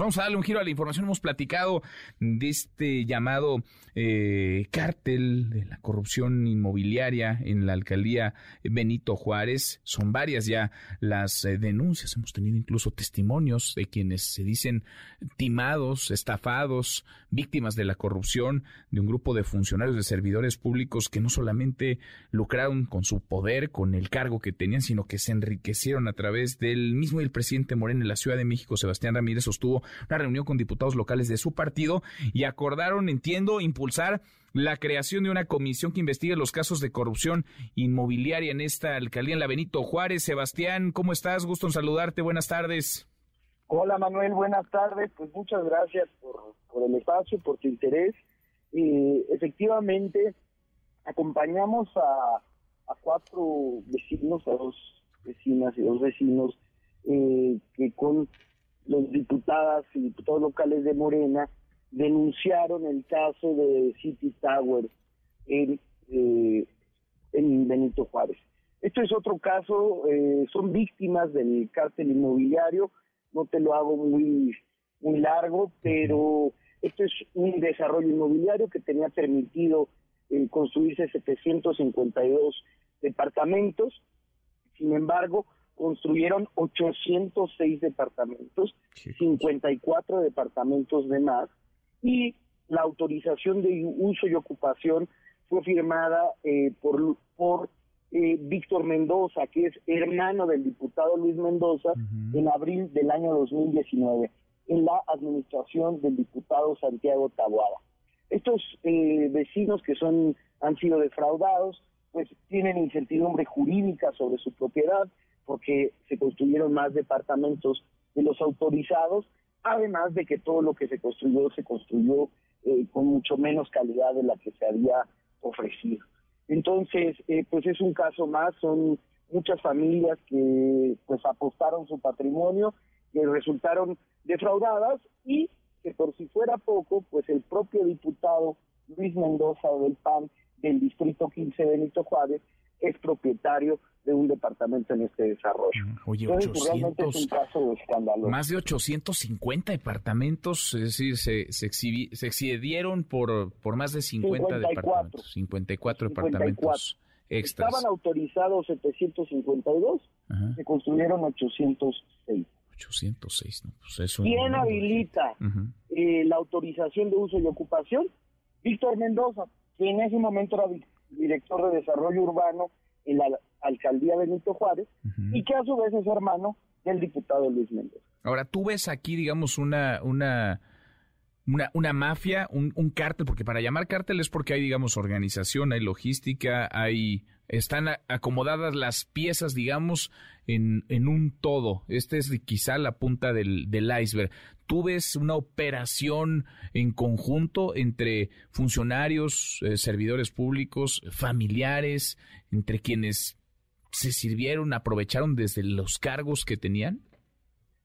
Vamos a darle un giro a la información. Hemos platicado de este llamado eh, cártel de la corrupción inmobiliaria en la alcaldía Benito Juárez. Son varias ya las eh, denuncias. Hemos tenido incluso testimonios de quienes se dicen timados, estafados, víctimas de la corrupción de un grupo de funcionarios de servidores públicos que no solamente lucraron con su poder, con el cargo que tenían, sino que se enriquecieron a través del mismo el presidente Moreno en la Ciudad de México, Sebastián Ramírez, sostuvo una reunión con diputados locales de su partido y acordaron, entiendo, impulsar la creación de una comisión que investigue los casos de corrupción inmobiliaria en esta alcaldía en la Benito Juárez. Sebastián, ¿cómo estás? Gusto en saludarte. Buenas tardes. Hola Manuel, buenas tardes. Pues muchas gracias por, el espacio, por tu interés. Y efectivamente, acompañamos a, cuatro vecinos, a dos vecinas y dos vecinos eh, que con diputadas y diputados locales de Morena denunciaron el caso de City Tower en, eh, en Benito Juárez. Esto es otro caso, eh, son víctimas del cártel inmobiliario, no te lo hago muy, muy largo, pero esto es un desarrollo inmobiliario que tenía permitido eh, construirse 752 departamentos, sin embargo, construyeron 806 departamentos, 54 departamentos de más, y la autorización de uso y ocupación fue firmada eh, por, por eh, Víctor Mendoza, que es hermano del diputado Luis Mendoza, en abril del año 2019, en la administración del diputado Santiago Taboada. Estos eh, vecinos que son han sido defraudados, pues tienen incertidumbre jurídica sobre su propiedad, porque se construyeron más departamentos de los autorizados, además de que todo lo que se construyó se construyó eh, con mucho menos calidad de la que se había ofrecido. Entonces, eh, pues es un caso más, son muchas familias que pues apostaron su patrimonio, que resultaron defraudadas y que por si fuera poco, pues el propio diputado Luis Mendoza del PAN del Distrito 15 de Benito Juárez es propietario de un departamento en este desarrollo. Oye, más de 850 departamentos, es decir, se, se, se excedieron por, por más de 50 departamentos, 54, departamentos extras. Estaban autorizados 752, se construyeron 806. 806, ¿no? Pues eso ¿Quién habilita eh, la autorización de uso y ocupación? Víctor Mendoza, que en ese momento era director de desarrollo urbano en la alcaldía Benito Juárez y que a su vez es hermano del diputado Luis Méndez. Ahora, tú ves aquí, digamos, una, una, una, una mafia, un, un, cártel, porque para llamar cártel es porque hay, digamos, organización, hay logística, hay, están acomodadas las piezas, digamos, en, en un todo. Este es quizá la punta del, del iceberg. ¿Tú ves una operación en conjunto entre funcionarios, eh, servidores públicos, familiares, entre quienes se sirvieron, aprovecharon desde los cargos que tenían?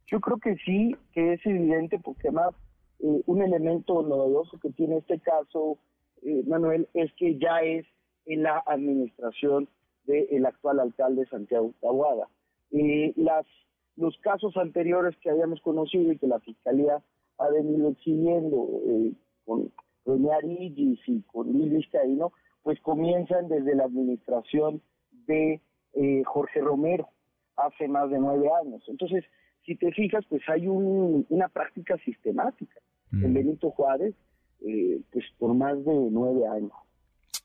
Yo creo que sí, que es evidente, porque además eh, un elemento novedoso que tiene este caso, eh, Manuel, es que ya es en la administración del actual alcalde Santiago Tahuada. Eh, las, los casos anteriores que habíamos conocido y que la Fiscalía ha venido exhibiendo con Doña y con Luis Caíno, pues comienzan desde la administración de eh, Jorge Romero hace más de nueve años. Entonces, si te fijas, pues hay una práctica sistemática en mm. Benito Juárez, eh, pues por más de nueve años.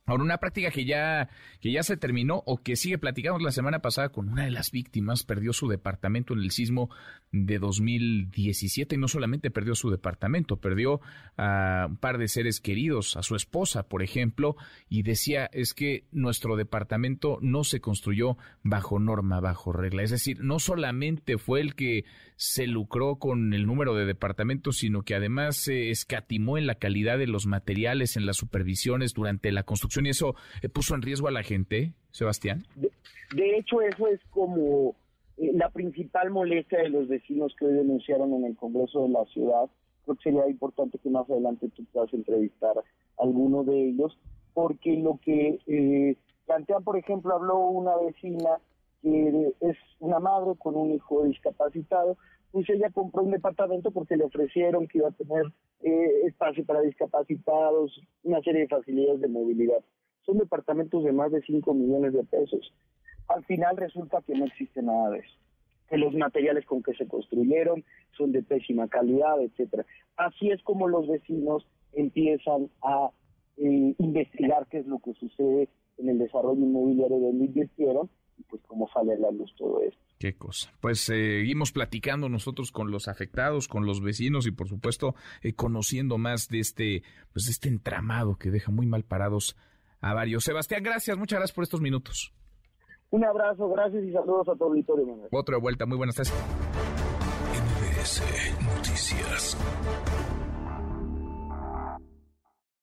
Ahora, una práctica que ya, que ya se terminó o que sigue platicando la semana pasada con una de las víctimas, perdió su departamento en el sismo de 2017 y no solamente perdió su departamento, perdió a un par de seres queridos, a su esposa, por ejemplo, y decía, es que nuestro departamento no se construyó bajo norma, bajo regla. Es decir, no solamente fue el que se lucró con el número de departamentos, sino que además se escatimó en la calidad de los materiales, en las supervisiones durante la construcción y eso eh, puso en riesgo a la gente, Sebastián? De, hecho, eso es como eh, la principal molestia de los vecinos que hoy denunciaron en el Congreso de la ciudad. Creo que sería importante que más adelante tú puedas entrevistar a alguno de ellos, porque lo que eh, plantea Sebastián, por ejemplo, habló una vecina que es una madre con un hijo discapacitado, pues ella compró un departamento porque le ofrecieron que iba a tener eh, espacio para discapacitados, una serie de facilidades de movilidad. Son departamentos de más de 5 millones de pesos. Al final resulta que no existe nada de eso, que los materiales con que se construyeron son de pésima calidad, etcétera. Así es como los vecinos empiezan a eh, investigar qué es lo que sucede en el desarrollo inmobiliario donde invirtieron y pues cómo sale a la luz todo esto. Qué cosa. Pues seguimos platicando nosotros con los afectados, con los vecinos y por supuesto eh, conociendo más de este, pues de este entramado que deja muy mal parados a varios. Sebastián, gracias, muchas gracias por estos minutos. Un abrazo, gracias y saludos a todo el auditorio. Otra vuelta, muy buenas tardes. Noticias.